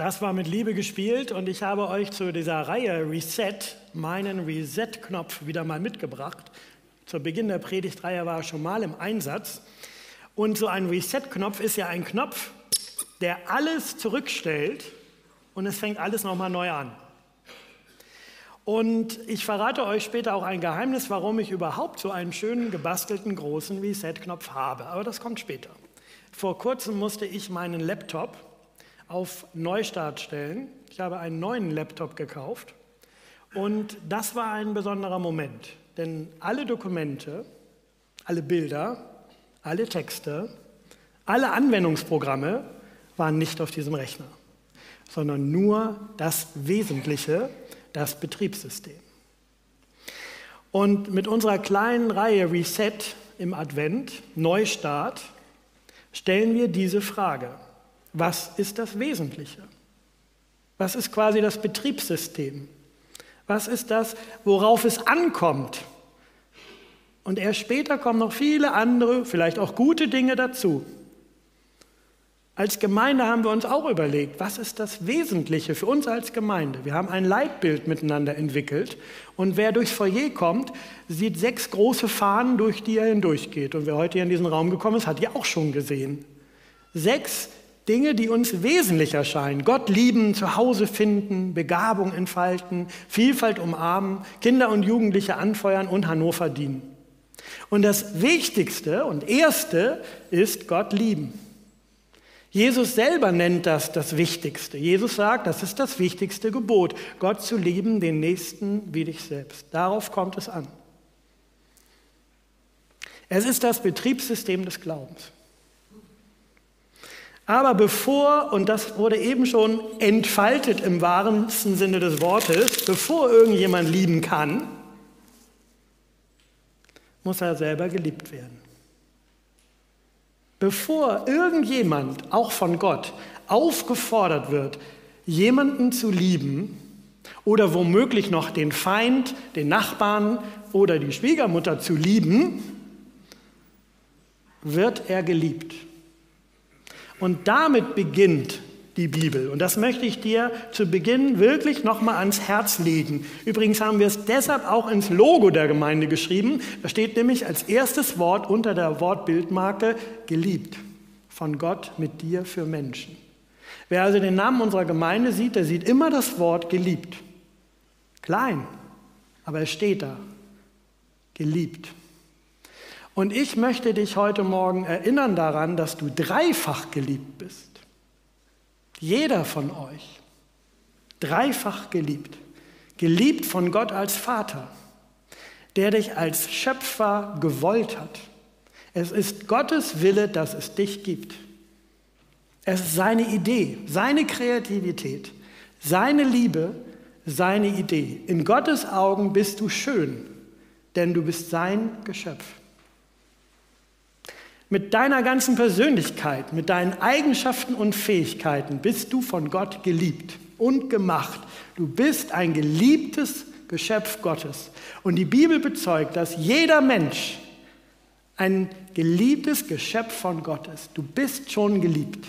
Das war mit Liebe gespielt und ich habe euch zu dieser Reihe Reset meinen Reset-Knopf wieder mal mitgebracht. Zu Beginn der Predigtreihe war er schon mal im Einsatz. Und so ein Reset-Knopf ist ja ein Knopf, der alles zurückstellt und es fängt alles nochmal neu an. Und ich verrate euch später auch ein Geheimnis, warum ich überhaupt so einen schönen gebastelten großen Reset-Knopf habe. Aber das kommt später. Vor kurzem musste ich meinen Laptop auf Neustart stellen. Ich habe einen neuen Laptop gekauft und das war ein besonderer Moment, denn alle Dokumente, alle Bilder, alle Texte, alle Anwendungsprogramme waren nicht auf diesem Rechner, sondern nur das Wesentliche, das Betriebssystem. Und mit unserer kleinen Reihe Reset im Advent, Neustart, stellen wir diese Frage. Was ist das Wesentliche? Was ist quasi das Betriebssystem? Was ist das, worauf es ankommt? Und erst später kommen noch viele andere, vielleicht auch gute Dinge dazu. Als Gemeinde haben wir uns auch überlegt, was ist das Wesentliche für uns als Gemeinde? Wir haben ein Leitbild miteinander entwickelt und wer durchs Foyer kommt, sieht sechs große Fahnen, durch die er hindurchgeht. Und wer heute hier in diesen Raum gekommen ist, hat die auch schon gesehen. Sechs Dinge, die uns wesentlich erscheinen. Gott lieben, zu Hause finden, Begabung entfalten, Vielfalt umarmen, Kinder und Jugendliche anfeuern und Hannover dienen. Und das Wichtigste und Erste ist Gott lieben. Jesus selber nennt das das Wichtigste. Jesus sagt, das ist das wichtigste Gebot, Gott zu lieben, den Nächsten wie dich selbst. Darauf kommt es an. Es ist das Betriebssystem des Glaubens. Aber bevor, und das wurde eben schon entfaltet im wahrsten Sinne des Wortes, bevor irgendjemand lieben kann, muss er selber geliebt werden. Bevor irgendjemand, auch von Gott, aufgefordert wird, jemanden zu lieben oder womöglich noch den Feind, den Nachbarn oder die Schwiegermutter zu lieben, wird er geliebt. Und damit beginnt die Bibel. Und das möchte ich dir zu Beginn wirklich nochmal ans Herz legen. Übrigens haben wir es deshalb auch ins Logo der Gemeinde geschrieben. Da steht nämlich als erstes Wort unter der Wortbildmarke geliebt. Von Gott mit dir für Menschen. Wer also den Namen unserer Gemeinde sieht, der sieht immer das Wort geliebt. Klein, aber es steht da. Geliebt. Und ich möchte dich heute Morgen erinnern daran, dass du dreifach geliebt bist. Jeder von euch. Dreifach geliebt. Geliebt von Gott als Vater, der dich als Schöpfer gewollt hat. Es ist Gottes Wille, dass es dich gibt. Es ist seine Idee, seine Kreativität, seine Liebe, seine Idee. In Gottes Augen bist du schön, denn du bist sein Geschöpf. Mit deiner ganzen Persönlichkeit, mit deinen Eigenschaften und Fähigkeiten bist du von Gott geliebt und gemacht. Du bist ein geliebtes Geschöpf Gottes. Und die Bibel bezeugt, dass jeder Mensch ein geliebtes Geschöpf von Gott ist. Du bist schon geliebt.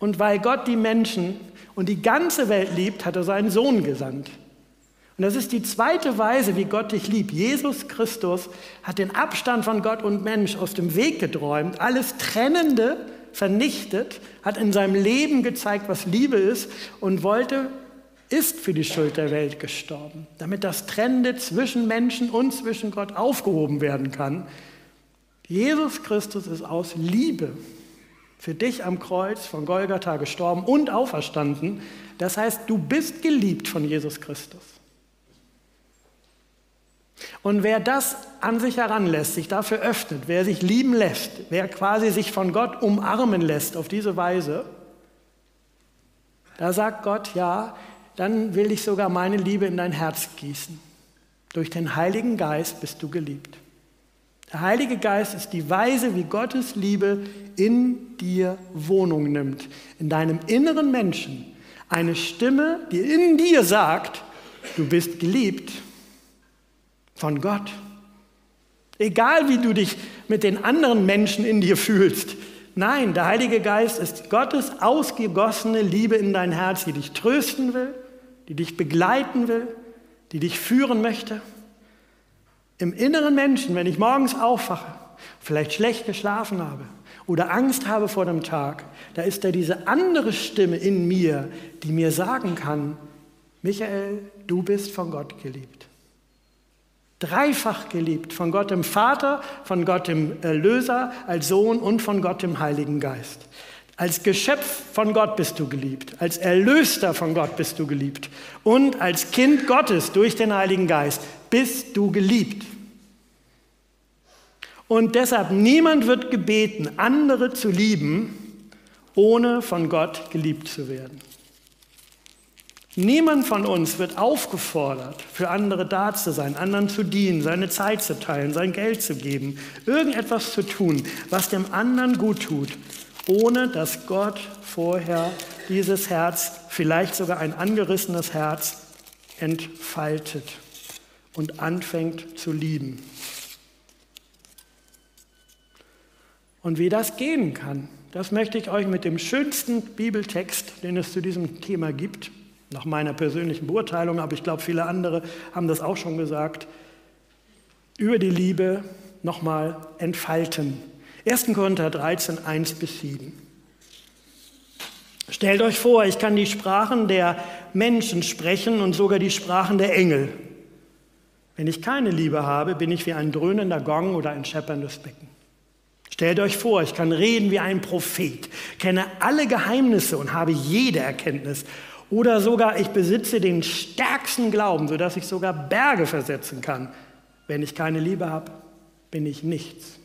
Und weil Gott die Menschen und die ganze Welt liebt, hat er seinen Sohn gesandt. Und das ist die zweite Weise, wie Gott dich liebt. Jesus Christus hat den Abstand von Gott und Mensch aus dem Weg geträumt, alles Trennende vernichtet, hat in seinem Leben gezeigt, was Liebe ist und wollte, ist für die Schuld der Welt gestorben, damit das Trennende zwischen Menschen und zwischen Gott aufgehoben werden kann. Jesus Christus ist aus Liebe für dich am Kreuz von Golgatha gestorben und auferstanden. Das heißt, du bist geliebt von Jesus Christus. Und wer das an sich heranlässt, sich dafür öffnet, wer sich lieben lässt, wer quasi sich von Gott umarmen lässt auf diese Weise, da sagt Gott, ja, dann will ich sogar meine Liebe in dein Herz gießen. Durch den Heiligen Geist bist du geliebt. Der Heilige Geist ist die Weise, wie Gottes Liebe in dir Wohnung nimmt, in deinem inneren Menschen. Eine Stimme, die in dir sagt, du bist geliebt von Gott. Egal wie du dich mit den anderen Menschen in dir fühlst, Nein, der Heilige Geist ist Gottes ausgegossene Liebe in dein Herz, die dich trösten will, die dich begleiten will, die dich führen möchte. Im inneren Menschen, wenn ich morgens aufwache, vielleicht schlecht geschlafen habe oder Angst habe vor dem Tag, da ist da diese andere Stimme in mir, die mir sagen kann, Michael, du bist von Gott geliebt. Dreifach geliebt, von Gott dem Vater, von Gott dem Erlöser als Sohn und von Gott dem Heiligen Geist. Als Geschöpf von Gott bist du geliebt, als Erlöster von Gott bist du geliebt und als Kind Gottes durch den Heiligen Geist bist du geliebt. Und deshalb, niemand wird gebeten, andere zu lieben, ohne von Gott geliebt zu werden. Niemand von uns wird aufgefordert, für andere da zu sein, anderen zu dienen, seine Zeit zu teilen, sein Geld zu geben, irgendetwas zu tun, was dem anderen gut tut, ohne dass Gott vorher dieses Herz, vielleicht sogar ein angerissenes Herz, entfaltet und anfängt zu lieben. Und wie das gehen kann, das möchte ich euch mit dem schönsten Bibeltext, den es zu diesem Thema gibt, nach meiner persönlichen Beurteilung, aber ich glaube, viele andere haben das auch schon gesagt, über die Liebe nochmal entfalten. 1. Korinther 13, 1 bis 7. Stellt euch vor, ich kann die Sprachen der Menschen sprechen und sogar die Sprachen der Engel. Wenn ich keine Liebe habe, bin ich wie ein dröhnender Gong oder ein schepperndes Becken. Stellt euch vor, ich kann reden wie ein Prophet, kenne alle Geheimnisse und habe jede Erkenntnis oder sogar, ich besitze den stärksten Glauben, sodass ich sogar Berge versetzen kann. Wenn ich keine Liebe habe, bin ich nichts.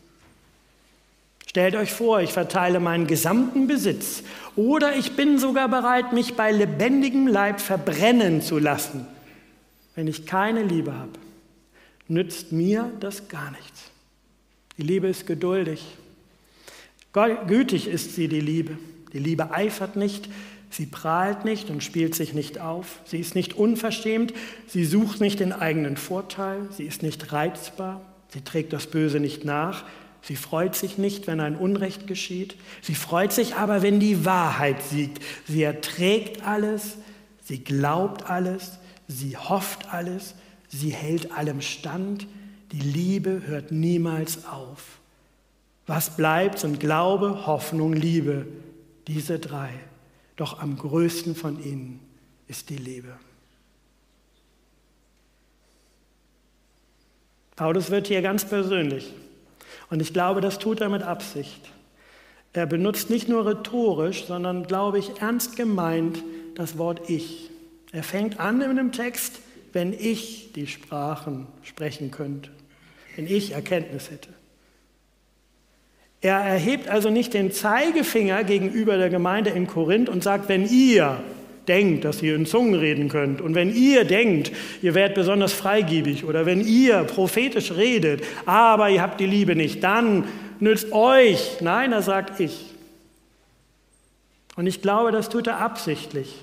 Stellt euch vor, ich verteile meinen gesamten Besitz oder ich bin sogar bereit, mich bei lebendigem Leib verbrennen zu lassen. Wenn ich keine Liebe habe, nützt mir das gar nichts. Die Liebe ist geduldig. Gütig ist sie, die Liebe. Die Liebe eifert nicht, Sie prahlt nicht und spielt sich nicht auf. Sie ist nicht unverschämt. Sie sucht nicht den eigenen Vorteil. Sie ist nicht reizbar. Sie trägt das Böse nicht nach. Sie freut sich nicht, wenn ein Unrecht geschieht. Sie freut sich aber, wenn die Wahrheit siegt. Sie erträgt alles. Sie glaubt alles. Sie hofft alles. Sie hält allem stand. Die Liebe hört niemals auf. Was bleibt sind Glaube, Hoffnung, Liebe. Diese drei. Doch am größten von ihnen ist die Liebe. Paulus wird hier ganz persönlich. Und ich glaube, das tut er mit Absicht. Er benutzt nicht nur rhetorisch, sondern, glaube ich, ernst gemeint das Wort Ich. Er fängt an in dem Text, wenn ich die Sprachen sprechen könnte, wenn ich Erkenntnis hätte. Er erhebt also nicht den Zeigefinger gegenüber der Gemeinde in Korinth und sagt, wenn ihr denkt, dass ihr in Zungen reden könnt und wenn ihr denkt, ihr werdet besonders freigebig oder wenn ihr prophetisch redet, aber ihr habt die Liebe nicht, dann nützt euch. Nein, er sagt ich. Und ich glaube, das tut er absichtlich.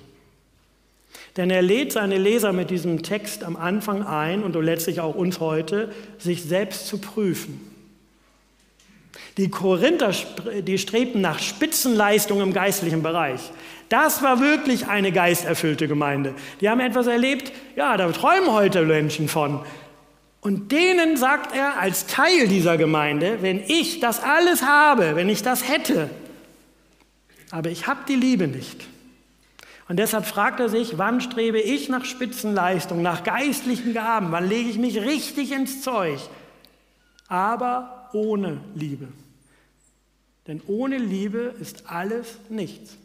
Denn er lädt seine Leser mit diesem Text am Anfang ein und letztlich auch uns heute, sich selbst zu prüfen. Die Korinther, die strebten nach Spitzenleistung im geistlichen Bereich. Das war wirklich eine geisterfüllte Gemeinde. Die haben etwas erlebt, ja, da träumen heute Menschen von. Und denen sagt er als Teil dieser Gemeinde, wenn ich das alles habe, wenn ich das hätte, aber ich habe die Liebe nicht. Und deshalb fragt er sich, wann strebe ich nach Spitzenleistung, nach geistlichen Gaben, wann lege ich mich richtig ins Zeug, aber ohne Liebe. Denn ohne Liebe ist alles nichts,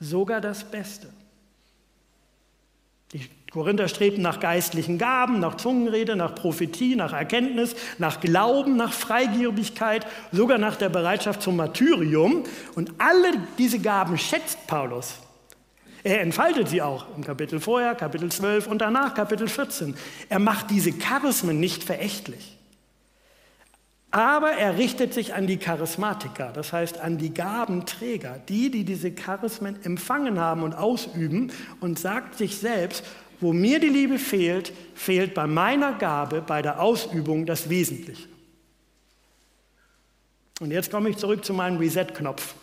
sogar das Beste. Die Korinther strebten nach geistlichen Gaben, nach Zungenrede, nach Prophetie, nach Erkenntnis, nach Glauben, nach Freigebigkeit, sogar nach der Bereitschaft zum Martyrium. Und alle diese Gaben schätzt Paulus. Er entfaltet sie auch im Kapitel vorher, Kapitel 12 und danach Kapitel 14. Er macht diese Charismen nicht verächtlich. Aber er richtet sich an die Charismatiker, das heißt an die Gabenträger, die, die diese Charismen empfangen haben und ausüben und sagt sich selbst, wo mir die Liebe fehlt, fehlt bei meiner Gabe, bei der Ausübung das Wesentliche. Und jetzt komme ich zurück zu meinem Reset-Knopf.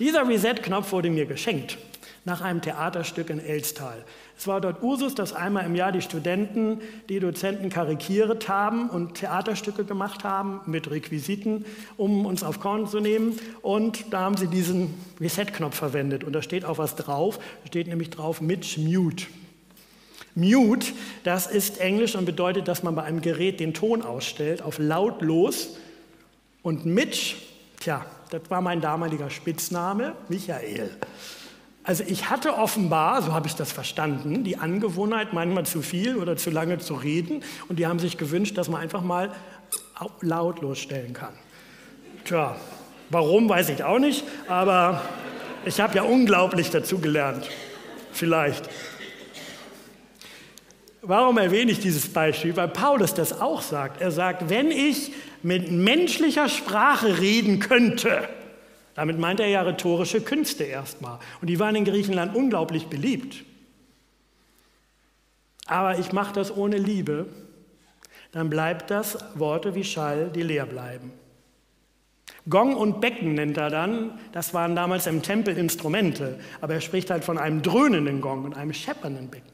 Dieser Reset-Knopf wurde mir geschenkt nach einem Theaterstück in Elstal. Es war dort Usus, dass einmal im Jahr die Studenten die Dozenten karikiert haben und Theaterstücke gemacht haben mit Requisiten, um uns auf Korn zu nehmen. Und da haben sie diesen Reset-Knopf verwendet. Und da steht auch was drauf. Da steht nämlich drauf Mitch Mute. Mute, das ist Englisch und bedeutet, dass man bei einem Gerät den Ton ausstellt auf lautlos. Und Mitch, tja, das war mein damaliger Spitzname, Michael. Also ich hatte offenbar, so habe ich das verstanden, die Angewohnheit, manchmal zu viel oder zu lange zu reden. Und die haben sich gewünscht, dass man einfach mal lautlos stellen kann. Tja, warum, weiß ich auch nicht, aber ich habe ja unglaublich dazu gelernt. Vielleicht. Warum erwähne ich dieses Beispiel? Weil Paulus das auch sagt. Er sagt, wenn ich mit menschlicher Sprache reden könnte, damit meint er ja rhetorische Künste erstmal. Und die waren in Griechenland unglaublich beliebt. Aber ich mache das ohne Liebe, dann bleibt das Worte wie Schall, die leer bleiben. Gong und Becken nennt er dann, das waren damals im Tempel Instrumente, aber er spricht halt von einem dröhnenden Gong und einem scheppernden Becken.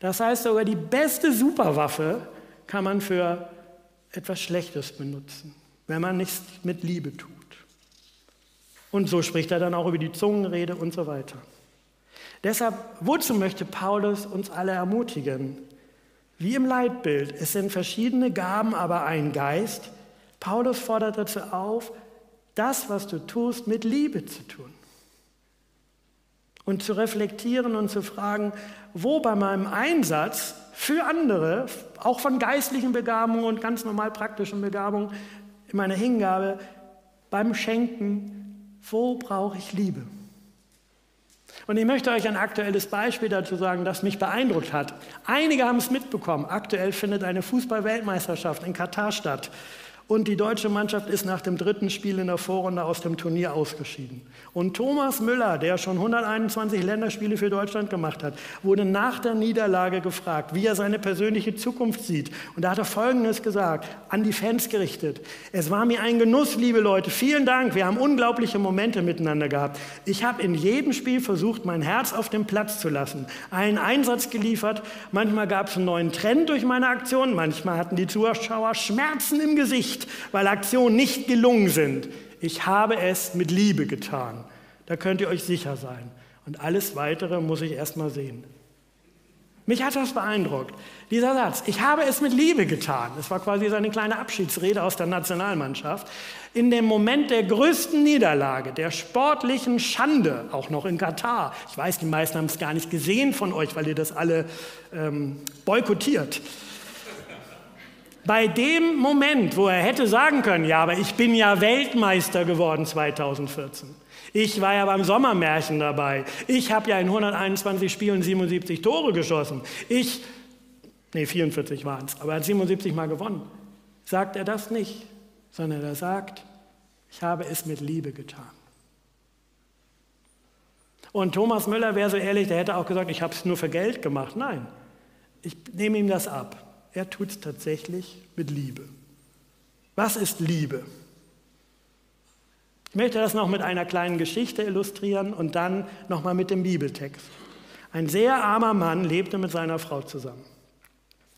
Das heißt, sogar die beste Superwaffe kann man für etwas Schlechtes benutzen, wenn man nichts mit Liebe tut. Und so spricht er dann auch über die Zungenrede und so weiter. Deshalb, wozu möchte Paulus uns alle ermutigen? Wie im Leitbild, es sind verschiedene Gaben, aber ein Geist. Paulus fordert dazu auf, das, was du tust, mit Liebe zu tun. Und zu reflektieren und zu fragen, wo bei meinem Einsatz für andere, auch von geistlichen Begabungen und ganz normal praktischen Begabungen, in meiner Hingabe, beim Schenken, wo brauche ich Liebe? Und ich möchte euch ein aktuelles Beispiel dazu sagen, das mich beeindruckt hat. Einige haben es mitbekommen. Aktuell findet eine Fußball-Weltmeisterschaft in Katar statt. Und die deutsche Mannschaft ist nach dem dritten Spiel in der Vorrunde aus dem Turnier ausgeschieden. Und Thomas Müller, der schon 121 Länderspiele für Deutschland gemacht hat, wurde nach der Niederlage gefragt, wie er seine persönliche Zukunft sieht. Und da hat er Folgendes gesagt, an die Fans gerichtet. Es war mir ein Genuss, liebe Leute. Vielen Dank. Wir haben unglaubliche Momente miteinander gehabt. Ich habe in jedem Spiel versucht, mein Herz auf dem Platz zu lassen, einen Einsatz geliefert. Manchmal gab es einen neuen Trend durch meine Aktion. Manchmal hatten die Zuschauer Schmerzen im Gesicht weil Aktionen nicht gelungen sind. Ich habe es mit Liebe getan. Da könnt ihr euch sicher sein. Und alles Weitere muss ich erst mal sehen. Mich hat das beeindruckt. Dieser Satz, ich habe es mit Liebe getan. Das war quasi seine kleine Abschiedsrede aus der Nationalmannschaft. In dem Moment der größten Niederlage, der sportlichen Schande, auch noch in Katar. Ich weiß, die meisten haben es gar nicht gesehen von euch, weil ihr das alle ähm, boykottiert. Bei dem Moment, wo er hätte sagen können, ja, aber ich bin ja Weltmeister geworden 2014. Ich war ja beim Sommermärchen dabei. Ich habe ja in 121 Spielen 77 Tore geschossen. Ich, nee, 44 waren es, aber er hat 77 Mal gewonnen. Sagt er das nicht, sondern er sagt, ich habe es mit Liebe getan. Und Thomas Müller wäre so ehrlich, der hätte auch gesagt, ich habe es nur für Geld gemacht. Nein, ich nehme ihm das ab. Er tut es tatsächlich mit Liebe. Was ist Liebe? Ich möchte das noch mit einer kleinen Geschichte illustrieren und dann nochmal mit dem Bibeltext. Ein sehr armer Mann lebte mit seiner Frau zusammen.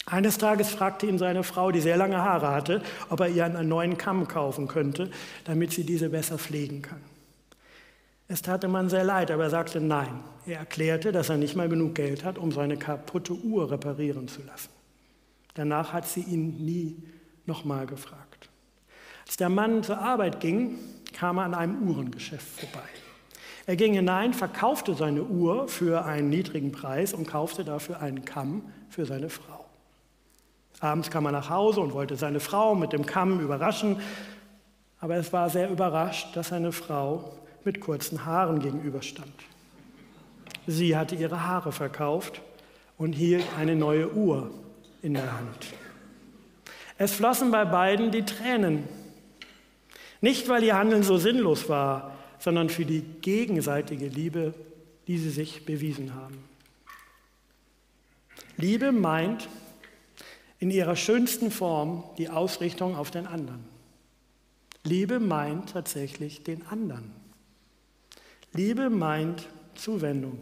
Eines Tages fragte ihn seine Frau, die sehr lange Haare hatte, ob er ihr einen neuen Kamm kaufen könnte, damit sie diese besser pflegen kann. Es tat dem Mann sehr leid, aber er sagte nein. Er erklärte, dass er nicht mal genug Geld hat, um seine kaputte Uhr reparieren zu lassen. Danach hat sie ihn nie nochmal gefragt. Als der Mann zur Arbeit ging, kam er an einem Uhrengeschäft vorbei. Er ging hinein, verkaufte seine Uhr für einen niedrigen Preis und kaufte dafür einen Kamm für seine Frau. Abends kam er nach Hause und wollte seine Frau mit dem Kamm überraschen, aber es war sehr überrascht, dass seine Frau mit kurzen Haaren gegenüberstand. Sie hatte ihre Haare verkauft und hielt eine neue Uhr in der Hand. Es flossen bei beiden die Tränen. Nicht, weil ihr Handeln so sinnlos war, sondern für die gegenseitige Liebe, die sie sich bewiesen haben. Liebe meint in ihrer schönsten Form die Ausrichtung auf den anderen. Liebe meint tatsächlich den anderen. Liebe meint Zuwendung,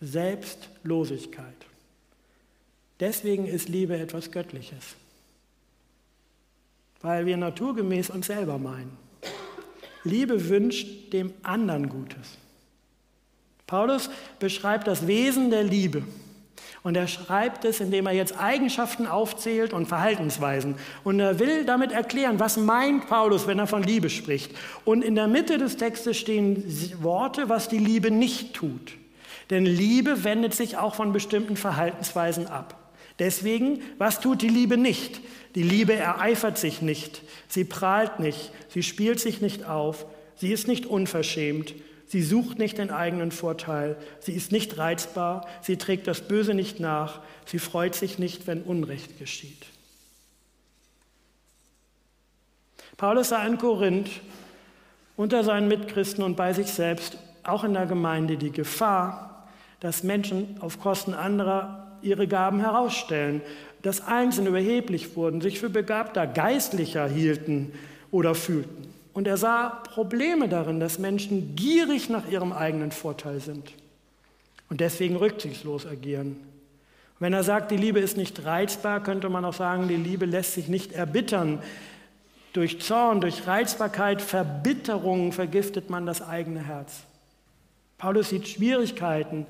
Selbstlosigkeit. Deswegen ist Liebe etwas Göttliches, weil wir naturgemäß uns selber meinen. Liebe wünscht dem anderen Gutes. Paulus beschreibt das Wesen der Liebe. Und er schreibt es, indem er jetzt Eigenschaften aufzählt und Verhaltensweisen. Und er will damit erklären, was meint Paulus, wenn er von Liebe spricht. Und in der Mitte des Textes stehen Worte, was die Liebe nicht tut. Denn Liebe wendet sich auch von bestimmten Verhaltensweisen ab. Deswegen, was tut die Liebe nicht? Die Liebe ereifert sich nicht, sie prahlt nicht, sie spielt sich nicht auf, sie ist nicht unverschämt, Sie sucht nicht den eigenen Vorteil. Sie ist nicht reizbar. Sie trägt das Böse nicht nach. Sie freut sich nicht, wenn Unrecht geschieht. Paulus sah in Korinth unter seinen Mitchristen und bei sich selbst, auch in der Gemeinde, die Gefahr, dass Menschen auf Kosten anderer ihre Gaben herausstellen, dass Einzelne überheblich wurden, sich für begabter, geistlicher hielten oder fühlten. Und er sah Probleme darin, dass Menschen gierig nach ihrem eigenen Vorteil sind und deswegen rücksichtslos agieren. Wenn er sagt, die Liebe ist nicht reizbar, könnte man auch sagen, die Liebe lässt sich nicht erbittern. Durch Zorn, durch Reizbarkeit, Verbitterung vergiftet man das eigene Herz. Paulus sieht Schwierigkeiten,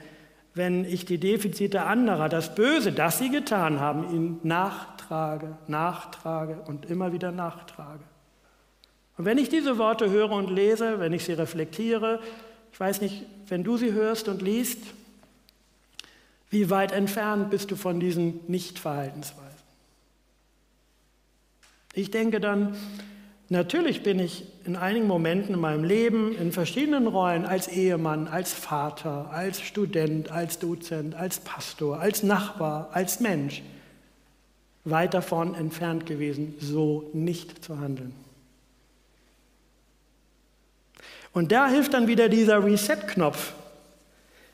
wenn ich die Defizite anderer, das Böse, das sie getan haben, ihnen nachtrage, nachtrage und immer wieder nachtrage. Und wenn ich diese Worte höre und lese, wenn ich sie reflektiere, ich weiß nicht, wenn du sie hörst und liest, wie weit entfernt bist du von diesen Nichtverhaltensweisen? Ich denke dann, natürlich bin ich in einigen Momenten in meinem Leben in verschiedenen Rollen als Ehemann, als Vater, als Student, als Dozent, als Pastor, als Nachbar, als Mensch weit davon entfernt gewesen, so nicht zu handeln. Und da hilft dann wieder dieser Reset-Knopf.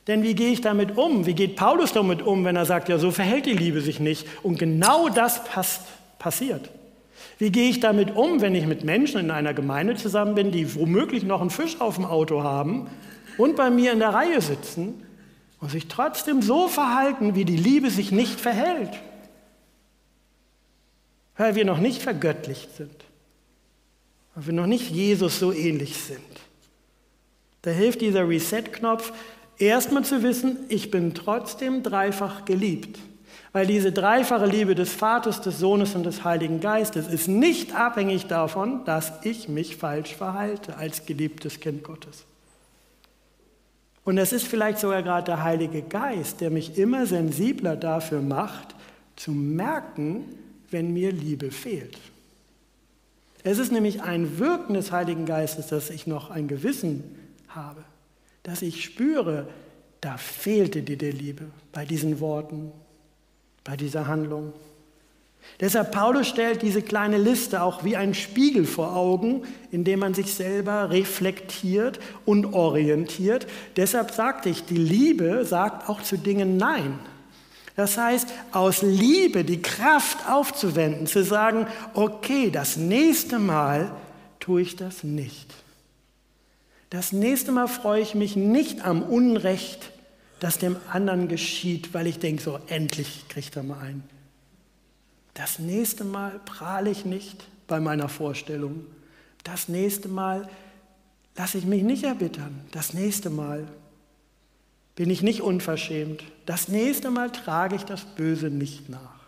Denn wie gehe ich damit um? Wie geht Paulus damit um, wenn er sagt, ja, so verhält die Liebe sich nicht? Und genau das passt, passiert. Wie gehe ich damit um, wenn ich mit Menschen in einer Gemeinde zusammen bin, die womöglich noch einen Fisch auf dem Auto haben und bei mir in der Reihe sitzen und sich trotzdem so verhalten, wie die Liebe sich nicht verhält? Weil wir noch nicht vergöttlicht sind, weil wir noch nicht Jesus so ähnlich sind. Da hilft dieser Reset-Knopf, erstmal zu wissen, ich bin trotzdem dreifach geliebt. Weil diese dreifache Liebe des Vaters, des Sohnes und des Heiligen Geistes ist nicht abhängig davon, dass ich mich falsch verhalte als geliebtes Kind Gottes. Und es ist vielleicht sogar gerade der Heilige Geist, der mich immer sensibler dafür macht, zu merken, wenn mir Liebe fehlt. Es ist nämlich ein Wirken des Heiligen Geistes, dass ich noch ein Gewissen habe, dass ich spüre, da fehlte dir die Liebe bei diesen Worten, bei dieser Handlung. Deshalb Paulus stellt diese kleine Liste auch wie ein Spiegel vor Augen, in dem man sich selber reflektiert und orientiert. Deshalb sagte ich, die Liebe sagt auch zu Dingen Nein. Das heißt, aus Liebe die Kraft aufzuwenden, zu sagen, okay, das nächste Mal tue ich das nicht. Das nächste Mal freue ich mich nicht am Unrecht, das dem anderen geschieht, weil ich denke, so endlich kriegt er mal ein. Das nächste Mal prahle ich nicht bei meiner Vorstellung. Das nächste Mal lasse ich mich nicht erbittern. Das nächste Mal bin ich nicht unverschämt. Das nächste Mal trage ich das Böse nicht nach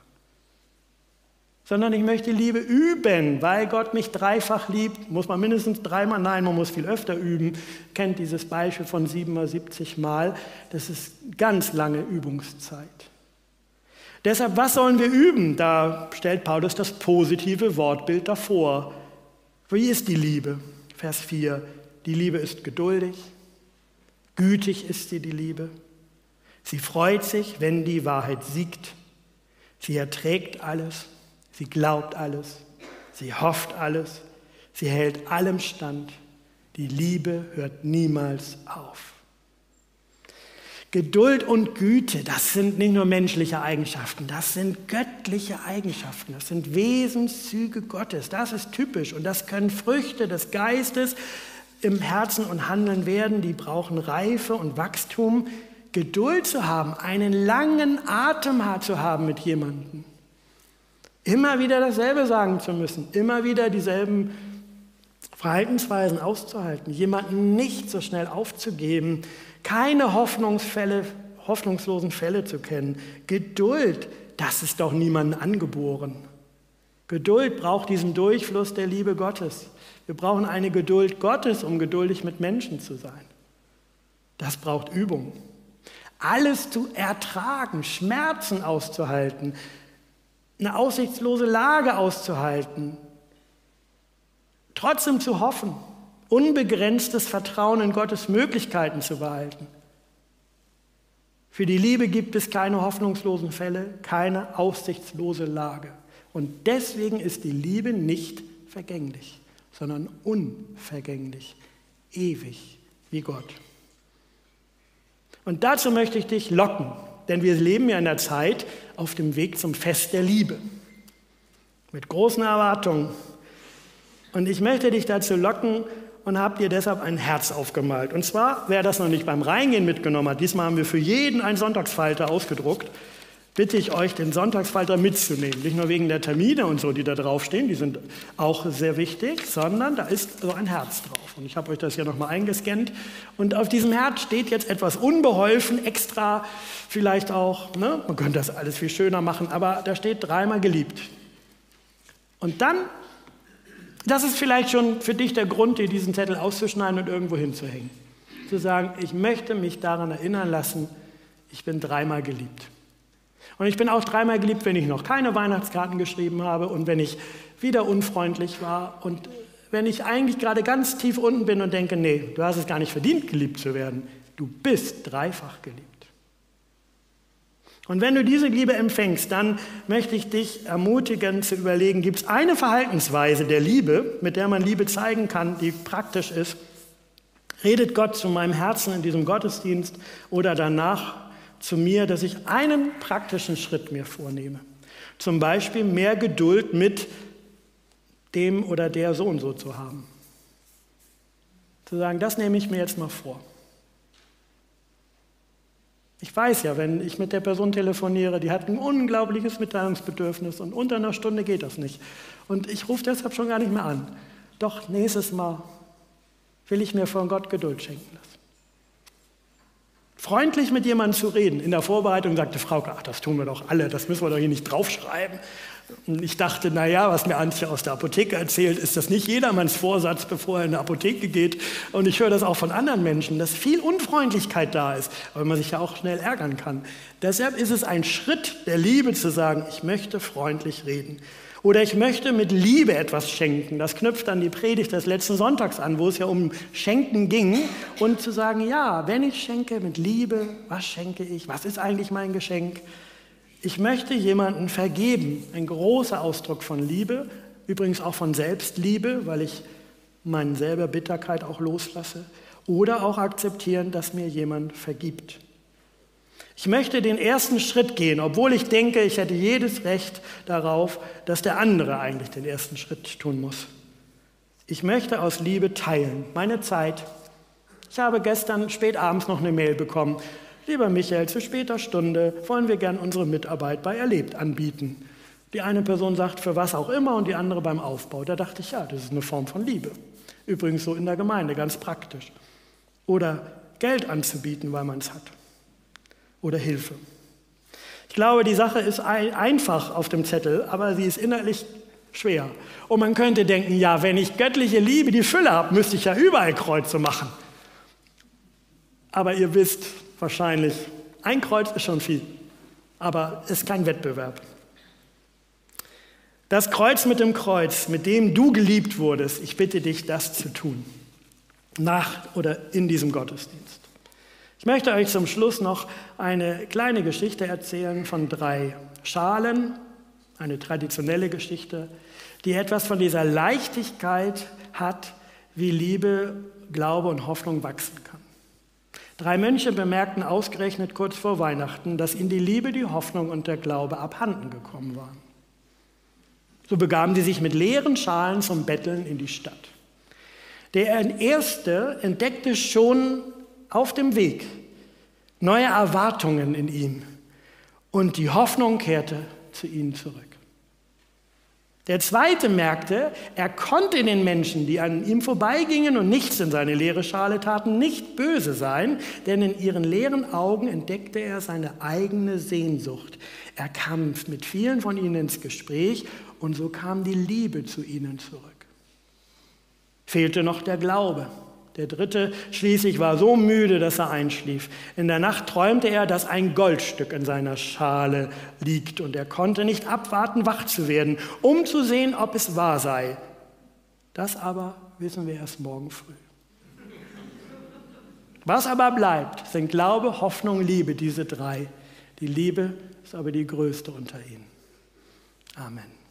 sondern ich möchte Liebe üben, weil Gott mich dreifach liebt. Muss man mindestens dreimal, nein, man muss viel öfter üben. Kennt dieses Beispiel von siebenmal, siebzig Mal. Das ist ganz lange Übungszeit. Deshalb, was sollen wir üben? Da stellt Paulus das positive Wortbild davor. Wie ist die Liebe? Vers 4. Die Liebe ist geduldig, gütig ist sie, die Liebe. Sie freut sich, wenn die Wahrheit siegt. Sie erträgt alles, Sie glaubt alles, sie hofft alles, sie hält allem stand. Die Liebe hört niemals auf. Geduld und Güte, das sind nicht nur menschliche Eigenschaften, das sind göttliche Eigenschaften, das sind Wesenszüge Gottes, das ist typisch und das können Früchte des Geistes im Herzen und Handeln werden, die brauchen Reife und Wachstum, Geduld zu haben, einen langen Atem zu haben mit jemandem, immer wieder dasselbe sagen zu müssen, immer wieder dieselben Verhaltensweisen auszuhalten, jemanden nicht so schnell aufzugeben, keine Hoffnungsfälle, hoffnungslosen Fälle zu kennen. Geduld, das ist doch niemandem angeboren. Geduld braucht diesen Durchfluss der Liebe Gottes. Wir brauchen eine Geduld Gottes, um geduldig mit Menschen zu sein. Das braucht Übung. Alles zu ertragen, Schmerzen auszuhalten, eine aussichtslose Lage auszuhalten, trotzdem zu hoffen, unbegrenztes Vertrauen in Gottes Möglichkeiten zu behalten. Für die Liebe gibt es keine hoffnungslosen Fälle, keine aussichtslose Lage. Und deswegen ist die Liebe nicht vergänglich, sondern unvergänglich, ewig wie Gott. Und dazu möchte ich dich locken, denn wir leben ja in der Zeit auf dem Weg zum Fest der Liebe. Mit großen Erwartungen. Und ich möchte dich dazu locken, und habe dir deshalb ein Herz aufgemalt. Und zwar, wer das noch nicht beim Reingehen mitgenommen hat, diesmal haben wir für jeden einen Sonntagsfalter ausgedruckt, bitte ich euch, den Sonntagsfalter mitzunehmen. Nicht nur wegen der Termine und so, die da draufstehen, die sind auch sehr wichtig, sondern da ist so ein Herz drauf. Und ich habe euch das hier nochmal eingescannt. Und auf diesem Herz steht jetzt etwas unbeholfen, extra vielleicht auch, ne? man könnte das alles viel schöner machen, aber da steht dreimal geliebt. Und dann das ist vielleicht schon für dich der Grund, dir diesen Zettel auszuschneiden und irgendwo hinzuhängen. Zu sagen, ich möchte mich daran erinnern lassen, ich bin dreimal geliebt. Und ich bin auch dreimal geliebt, wenn ich noch keine Weihnachtskarten geschrieben habe und wenn ich wieder unfreundlich war und wenn ich eigentlich gerade ganz tief unten bin und denke, nee, du hast es gar nicht verdient, geliebt zu werden. Du bist dreifach geliebt. Und wenn du diese Liebe empfängst, dann möchte ich dich ermutigen zu überlegen, gibt es eine Verhaltensweise der Liebe, mit der man Liebe zeigen kann, die praktisch ist? Redet Gott zu meinem Herzen in diesem Gottesdienst oder danach zu mir, dass ich einen praktischen Schritt mir vornehme? Zum Beispiel mehr Geduld mit dem oder der so und so zu haben. Zu sagen, das nehme ich mir jetzt mal vor. Ich weiß ja, wenn ich mit der Person telefoniere, die hat ein unglaubliches Mitteilungsbedürfnis und unter einer Stunde geht das nicht. Und ich rufe deshalb schon gar nicht mehr an. Doch nächstes Mal will ich mir von Gott Geduld schenken lassen. Freundlich mit jemandem zu reden. In der Vorbereitung sagte Frau, ach, das tun wir doch alle, das müssen wir doch hier nicht draufschreiben. Und ich dachte, naja, was mir Antje aus der Apotheke erzählt, ist das nicht jedermanns Vorsatz, bevor er in eine Apotheke geht. Und ich höre das auch von anderen Menschen, dass viel Unfreundlichkeit da ist, weil man sich ja auch schnell ärgern kann. Deshalb ist es ein Schritt der Liebe zu sagen, ich möchte freundlich reden. Oder ich möchte mit Liebe etwas schenken. Das knüpft an die Predigt des letzten Sonntags an, wo es ja um Schenken ging. Und zu sagen, ja, wenn ich schenke mit Liebe, was schenke ich? Was ist eigentlich mein Geschenk? Ich möchte jemanden vergeben, ein großer Ausdruck von Liebe, übrigens auch von Selbstliebe, weil ich meine selber Bitterkeit auch loslasse, oder auch akzeptieren, dass mir jemand vergibt. Ich möchte den ersten Schritt gehen, obwohl ich denke, ich hätte jedes Recht darauf, dass der andere eigentlich den ersten Schritt tun muss. Ich möchte aus Liebe teilen, meine Zeit. Ich habe gestern spät abends noch eine Mail bekommen. Lieber Michael, zu später Stunde wollen wir gern unsere Mitarbeit bei Erlebt anbieten. Die eine Person sagt für was auch immer und die andere beim Aufbau. Da dachte ich, ja, das ist eine Form von Liebe. Übrigens so in der Gemeinde, ganz praktisch. Oder Geld anzubieten, weil man es hat. Oder Hilfe. Ich glaube, die Sache ist einfach auf dem Zettel, aber sie ist innerlich schwer. Und man könnte denken, ja, wenn ich göttliche Liebe, die Fülle habe, müsste ich ja überall Kreuze machen. Aber ihr wisst, wahrscheinlich. Ein Kreuz ist schon viel, aber es ist kein Wettbewerb. Das Kreuz mit dem Kreuz, mit dem du geliebt wurdest, ich bitte dich, das zu tun. Nach oder in diesem Gottesdienst. Ich möchte euch zum Schluss noch eine kleine Geschichte erzählen von drei Schalen, eine traditionelle Geschichte, die etwas von dieser Leichtigkeit hat, wie Liebe, Glaube und Hoffnung wachsen kann. Drei Mönche bemerkten ausgerechnet kurz vor Weihnachten, dass ihnen die Liebe, die Hoffnung und der Glaube abhanden gekommen waren. So begaben sie sich mit leeren Schalen zum Betteln in die Stadt. Der Erste entdeckte schon auf dem Weg neue Erwartungen in ihm und die Hoffnung kehrte zu ihnen zurück. Der zweite merkte, er konnte den Menschen, die an ihm vorbeigingen und nichts in seine leere Schale taten, nicht böse sein, denn in ihren leeren Augen entdeckte er seine eigene Sehnsucht. Er kam mit vielen von ihnen ins Gespräch und so kam die Liebe zu ihnen zurück. Fehlte noch der Glaube. Der dritte schließlich war so müde, dass er einschlief. In der Nacht träumte er, dass ein Goldstück in seiner Schale liegt und er konnte nicht abwarten, wach zu werden, um zu sehen, ob es wahr sei. Das aber wissen wir erst morgen früh. Was aber bleibt, sind Glaube, Hoffnung, Liebe, diese drei. Die Liebe ist aber die größte unter ihnen. Amen.